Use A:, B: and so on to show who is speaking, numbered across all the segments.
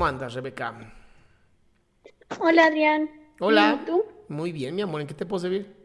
A: ¿Cómo andas, Rebeca?
B: Hola, Adrián.
A: Hola.
B: ¿Y tú?
A: Muy bien, mi amor. ¿En qué te puedo servir?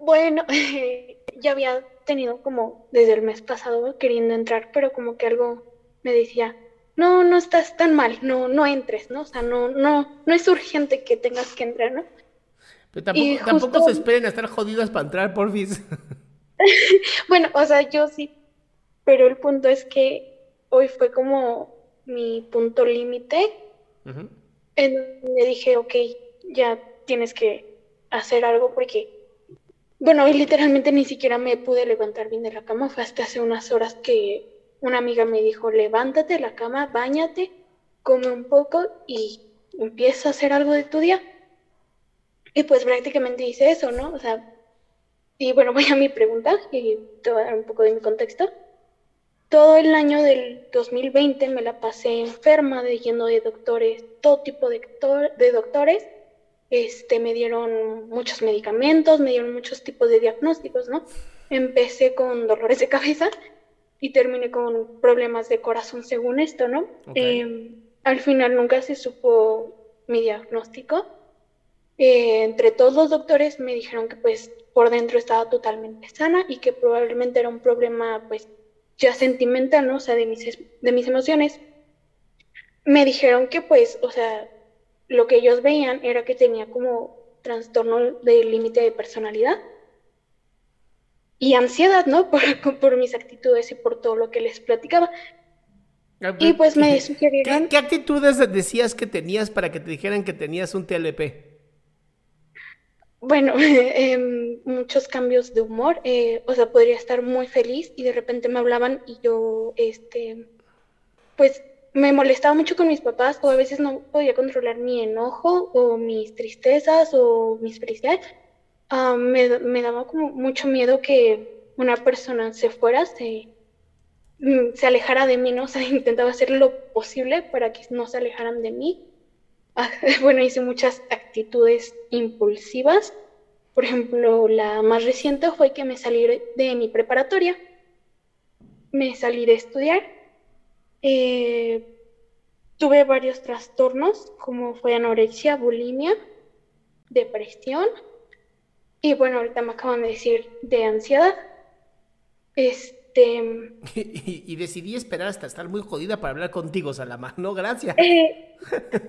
B: Bueno, ya había tenido como desde el mes pasado queriendo entrar, pero como que algo me decía, no, no estás tan mal, no, no entres, ¿no? O sea, no, no, no es urgente que tengas que entrar, ¿no?
A: Pero tampoco, tampoco se esperen a estar jodidas para entrar, porfis.
B: Bueno, o sea, yo sí, pero el punto es que hoy fue como mi punto límite en donde dije, ok, ya tienes que hacer algo porque, bueno, hoy literalmente ni siquiera me pude levantar bien de la cama, fue hasta hace unas horas que una amiga me dijo, levántate de la cama, báñate, come un poco y empieza a hacer algo de tu día. Y pues prácticamente hice eso, ¿no? O sea, y bueno, voy a mi pregunta y te voy a dar un poco de mi contexto. Todo el año del 2020 me la pasé enferma, de lleno de doctores, todo tipo de, doctor- de doctores. Este, me dieron muchos medicamentos, me dieron muchos tipos de diagnósticos, ¿no? Empecé con dolores de cabeza y terminé con problemas de corazón según esto, ¿no?
A: Ok.
B: Eh, al final nunca se supo mi diagnóstico. Eh, entre todos los doctores me dijeron que pues por dentro estaba totalmente sana y que probablemente era un problema pues ya sentimental, ¿no? O sea, de mis, de mis emociones. Me dijeron que pues, o sea, lo que ellos veían era que tenía como trastorno del límite de personalidad y ansiedad, ¿no? Por, por mis actitudes y por todo lo que les platicaba. Y pues me
A: ¿Qué,
B: sugirieron...
A: qué actitudes decías que tenías para que te dijeran que tenías un TLP?
B: Bueno, em, muchos cambios de humor, eh, o sea, podría estar muy feliz y de repente me hablaban y yo, este, pues me molestaba mucho con mis papás o a veces no podía controlar mi enojo o mis tristezas o mis felicidades. Ah, me, me daba como mucho miedo que una persona se fuera, se, mm, se alejara de mí, ¿no? O sea, intentaba hacer lo posible para que no se alejaran de mí. Bueno, hice muchas actitudes impulsivas. Por ejemplo, la más reciente fue que me salí de mi preparatoria. Me salí de estudiar. Eh, tuve varios trastornos, como fue anorexia, bulimia, depresión. Y bueno, ahorita me acaban de decir de ansiedad. Este,
A: Y, y decidí esperar hasta estar muy jodida para hablar contigo, Salama. No, gracias.
B: Eh,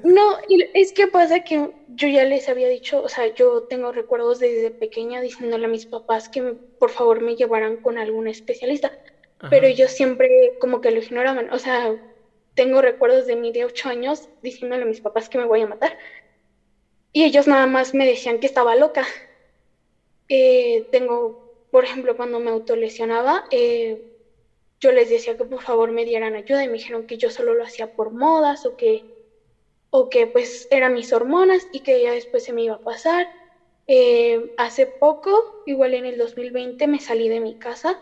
B: no, es que pasa que yo ya les había dicho, o sea, yo tengo recuerdos desde pequeña diciéndole a mis papás que me- por favor me llevaran con algún especialista, pero ellos siempre como que lo ignoraban, o sea, tengo recuerdos de mí de ocho años diciéndole a mis papás que me voy a matar y ellos nada más me decían que estaba loca. Eh, tengo, por ejemplo, cuando me autolesionaba, eh, yo les decía que por favor me dieran ayuda y me dijeron que yo solo lo hacía por modas o que, o que pues eran mis hormonas y que ya después se me iba a pasar. Eh, hace poco, igual en el 2020, me salí de mi casa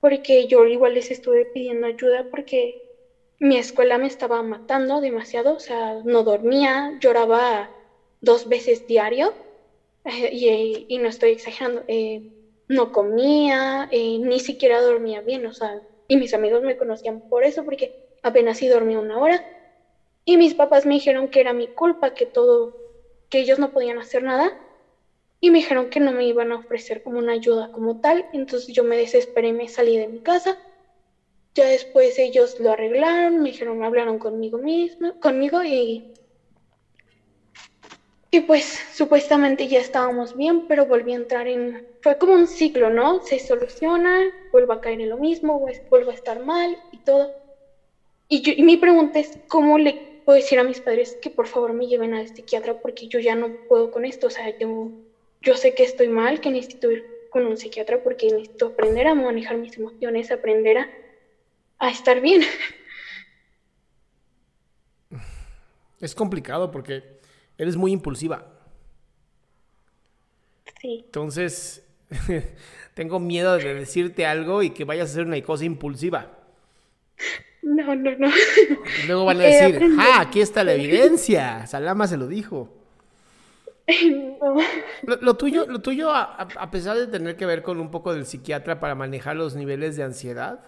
B: porque yo igual les estuve pidiendo ayuda porque mi escuela me estaba matando demasiado, o sea, no dormía, lloraba dos veces diario eh, y, y no estoy exagerando, eh, no comía, eh, ni siquiera dormía bien, o sea, y mis amigos me conocían por eso, porque apenas sí dormía una hora. Y mis papás me dijeron que era mi culpa, que todo, que ellos no podían hacer nada. Y me dijeron que no me iban a ofrecer como una ayuda como tal. Entonces yo me desesperé me salí de mi casa. Ya después ellos lo arreglaron, me dijeron, hablaron conmigo misma, conmigo y y pues supuestamente ya estábamos bien, pero volví a entrar en... Fue como un ciclo, ¿no? Se soluciona, vuelvo a caer en lo mismo, vuelvo a estar mal y todo. Y, yo, y mi pregunta es, ¿cómo le puedo decir a mis padres que por favor me lleven al psiquiatra porque yo ya no puedo con esto? O sea, yo, yo sé que estoy mal, que necesito ir con un psiquiatra porque necesito aprender a manejar mis emociones, aprender a, a estar bien.
A: Es complicado porque eres muy impulsiva.
B: Sí.
A: Entonces, tengo miedo de decirte algo y que vayas a hacer una cosa impulsiva.
B: No, no, no.
A: Y luego van a decir, ah, aquí está la evidencia. Salama se lo dijo.
B: No.
A: Lo, tuyo, lo tuyo a, pesar de tener que ver con un poco del psiquiatra para manejar los niveles de ansiedad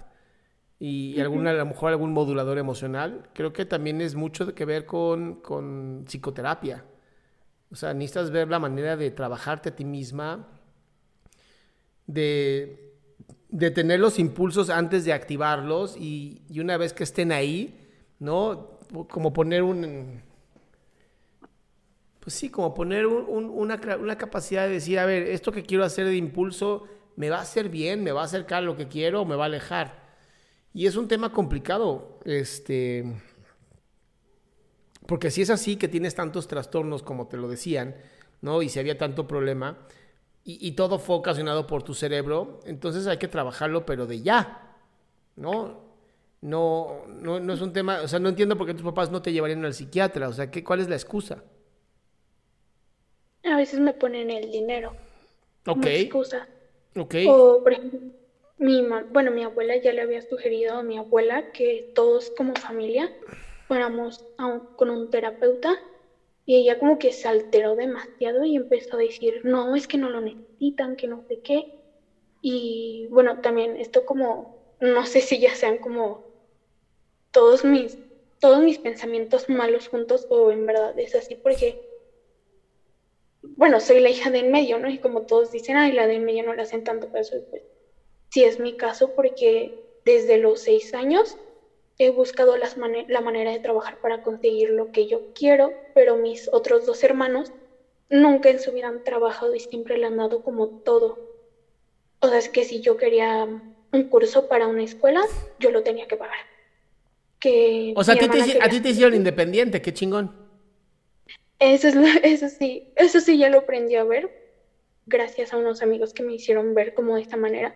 A: y, alguna, a lo mejor algún modulador emocional, creo que también es mucho que ver con, con psicoterapia. O sea, necesitas ver la manera de trabajarte a ti misma, de, de tener los impulsos antes de activarlos y, y, una vez que estén ahí, ¿no? Como poner un... Pues sí, como poner un, una, una capacidad de decir, a ver, esto que quiero hacer de impulso, ¿me va a hacer bien? ¿Me va a acercar a lo que quiero o me va a alejar? Y es un tema complicado, este, porque si es así que tienes tantos trastornos como te lo decían, ¿no? Y si había tanto problema, y, todo fue ocasionado por tu cerebro, entonces hay que trabajarlo, pero de ya, ¿no? No, no, no es un tema, o sea, no entiendo por qué tus papás no te llevarían al psiquiatra, o sea, ¿qué, ¿cuál es la excusa?
B: A veces me ponen el dinero.
A: Ok.
B: excusa.
A: Ok.
B: O, por ejemplo, mi, bueno, mi abuela ya le había sugerido a mi abuela que todos como familia fuéramos con un terapeuta y ella como que se alteró demasiado y empezó a decir, no, es que no lo necesitan, que no sé qué. Y bueno, también esto como, no sé si ya sean como todos mis, todos mis pensamientos malos juntos o en verdad es así porque, bueno, soy la hija de en medio, ¿no? Y como todos dicen, ay, la de en medio no le hacen tanto caso, pues si es mi caso porque desde los seis años he buscado las la manera de trabajar para conseguir lo que yo quiero, pero mis otros dos hermanos nunca en su vida han trabajado y siempre le han dado como todo. O sea, es que si yo quería un curso para una escuela, yo lo tenía que pagar. Que
A: o sea, a ti, te, hicieron independiente, qué chingón.
B: Eso, es eso sí, eso sí ya lo aprendí a ver, gracias a unos amigos que me hicieron ver como de esta manera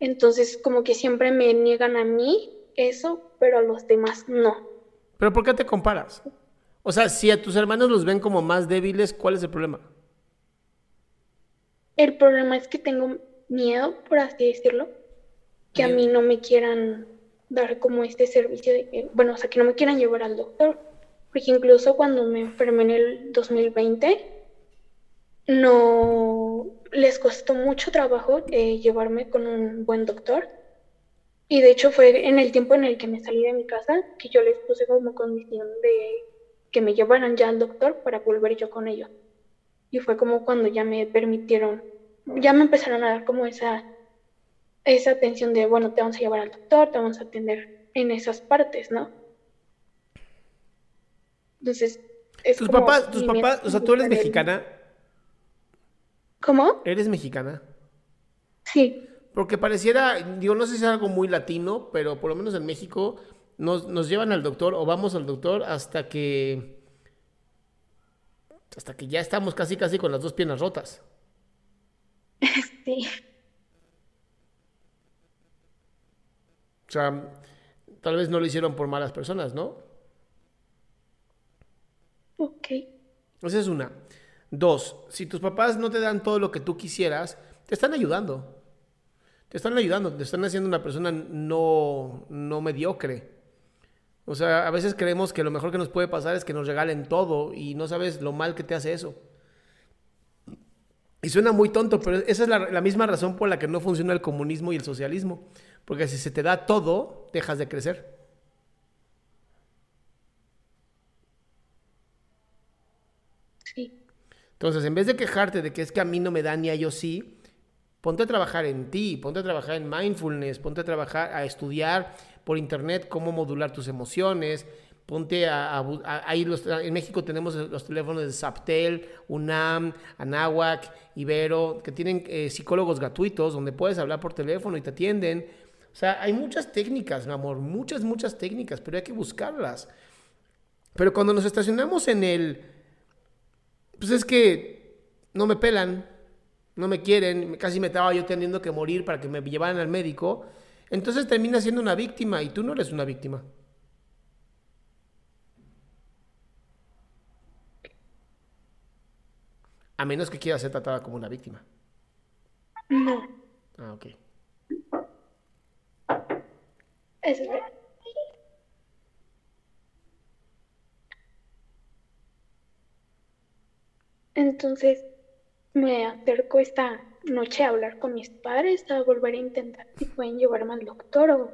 B: entonces, como que siempre me niegan a mí eso, pero a los demás no.
A: ¿Pero por qué te comparas? O sea, si a tus hermanos los ven como más débiles, ¿cuál es el problema?
B: El problema es que tengo miedo, por así decirlo, que a mí no me quieran dar como este servicio de bueno, o sea, que no me quieran llevar al doctor. Porque incluso cuando me enfermé en el 2020, no les costó mucho trabajo eh, llevarme con un buen doctor. Y de hecho fue en el tiempo en el que me salí de mi casa que yo les puse como condición de que me llevaran ya al doctor para volver yo con ellos. Y fue como cuando ya me permitieron, ya me empezaron a dar como esa, esa atención de, bueno, te vamos a llevar al doctor, te vamos a atender en esas partes, ¿no? Entonces,
A: es tus papás, tus papás, o sea, tú eres mexicana,
B: ¿Cómo?
A: ¿Eres mexicana?
B: Sí.
A: Porque pareciera, digo, no sé si es algo muy latino, pero por lo menos en México nos, nos llevan al doctor o vamos al doctor hasta que. hasta que ya estamos casi casi con las dos piernas rotas.
B: Sí.
A: O sea, tal vez no lo hicieron por malas personas, ¿no?
B: Ok.
A: Esa es una. Dos, si tus papás no te dan todo lo que tú quisieras, te están ayudando. Te están ayudando, te están haciendo una persona no, no mediocre. O sea, a veces creemos que lo mejor que nos puede pasar es que nos regalen todo y no sabes lo mal que te hace eso. Y suena muy tonto, pero esa es la, misma razón por la que no funciona el comunismo y el socialismo. Porque si se te da todo, dejas de crecer.
B: Sí.
A: Entonces, en vez de quejarte de que es que a mí no me da ni a yo sí, ponte a trabajar en ti, ponte a trabajar en mindfulness, ponte a trabajar, a estudiar por internet cómo modular tus emociones, ponte a, ahí en México tenemos los teléfonos de Zaptel, UNAM, Anáhuac, Ibero, que tienen eh, psicólogos gratuitos donde puedes hablar por teléfono y te atienden. O sea, hay muchas técnicas, mi amor, muchas, muchas técnicas, pero hay que buscarlas. Pero cuando nos estacionamos en el, pues es que no me pelan, no me quieren, casi me estaba yo teniendo que morir para que me llevaran al médico, entonces termina siendo una víctima y tú no eres una víctima. A menos que quiera ser tratada como una víctima.
B: No.
A: Ah, ok.
B: Es verdad. Entonces me acerco esta noche a hablar con mis padres, a volver a intentar si pueden llevarme al doctor o...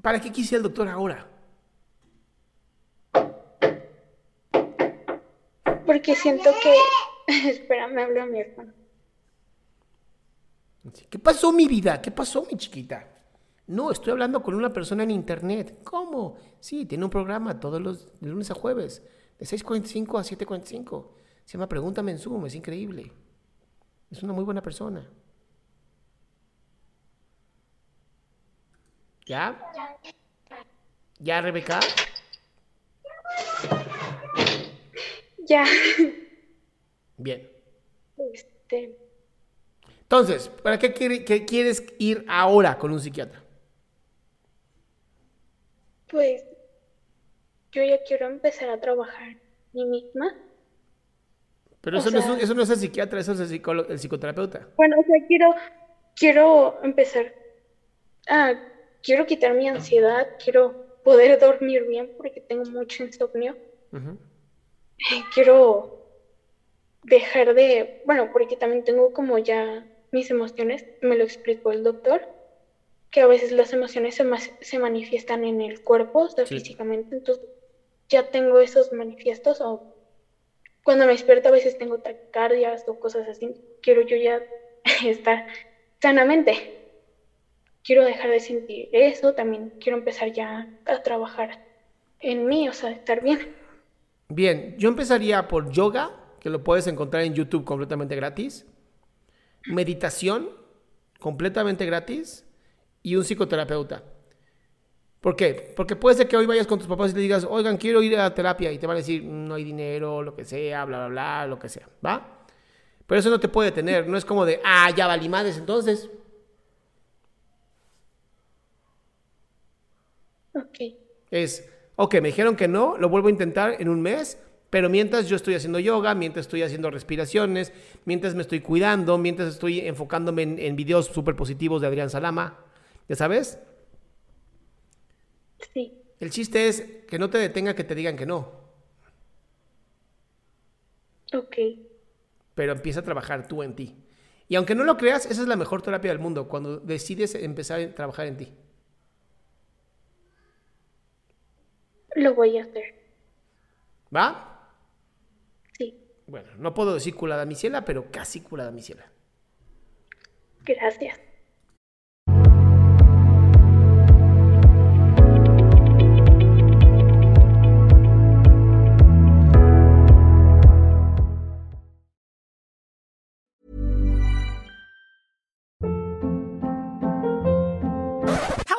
A: ¿Para qué quisiera el doctor ahora?
B: porque siento que... Espera, me habló mi hermano.
A: ¿Qué pasó, mi vida? ¿Qué pasó, mi chiquita? No, estoy hablando con una persona en internet. ¿Cómo? Sí, tiene un programa todos los de lunes a jueves, de 6.45 a 7.45. Se llama Pregúntame en Zoom, es increíble. Es una muy buena persona. ¿Ya? ¿Ya, Rebeca?
B: Ya.
A: Bien.
B: Este.
A: Entonces, ¿para qué, quieres ir ahora con un psiquiatra?
B: Pues yo ya quiero empezar a trabajar mí misma.
A: Pero eso, no es, eso no es el psiquiatra, eso es el, el psicoterapeuta.
B: Bueno, o sea, quiero, quiero empezar a, quiero quitar mi ansiedad, quiero poder dormir bien porque tengo mucho insomnio quiero dejar de, bueno, porque también tengo como ya mis emociones, me lo explicó el doctor, que a veces las emociones se, se manifiestan en el cuerpo, o sea, físicamente, entonces ya tengo esos manifiestos o cuando me despierto a veces tengo taquicardias o cosas así, quiero yo ya estar sanamente. Quiero dejar de sentir eso, también quiero empezar ya a trabajar en mí, o sea, estar bien.
A: Bien, yo empezaría por yoga, que lo puedes encontrar en YouTube completamente gratis. Meditación, completamente gratis. Y un psicoterapeuta. ¿Por qué? Porque puede ser que hoy vayas con tus papás y le digas, oigan, quiero ir a terapia. Y te van a decir, no hay dinero, lo que sea, bla, bla, bla, lo que sea. ¿Va? Pero eso no te puede tener. No es como de, ah, ya valimades entonces.
B: Ok.
A: Es, ok, me dijeron que no, lo vuelvo a intentar en un mes, pero mientras yo estoy haciendo yoga, mientras estoy haciendo respiraciones, mientras me estoy cuidando, mientras estoy enfocándome en, videos súper positivos de Adrián Salama, ¿ya sabes?
B: Sí.
A: El chiste es que no te detenga que te digan que no.
B: Ok.
A: Pero empieza a trabajar tú en ti. Y aunque no lo creas, esa es la mejor terapia del mundo, cuando decides empezar a trabajar en ti.
B: Lo voy a hacer.
A: ¿Va?
B: Sí.
A: Bueno, no puedo decir culada misiela, pero casi culada misiela.
B: Gracias.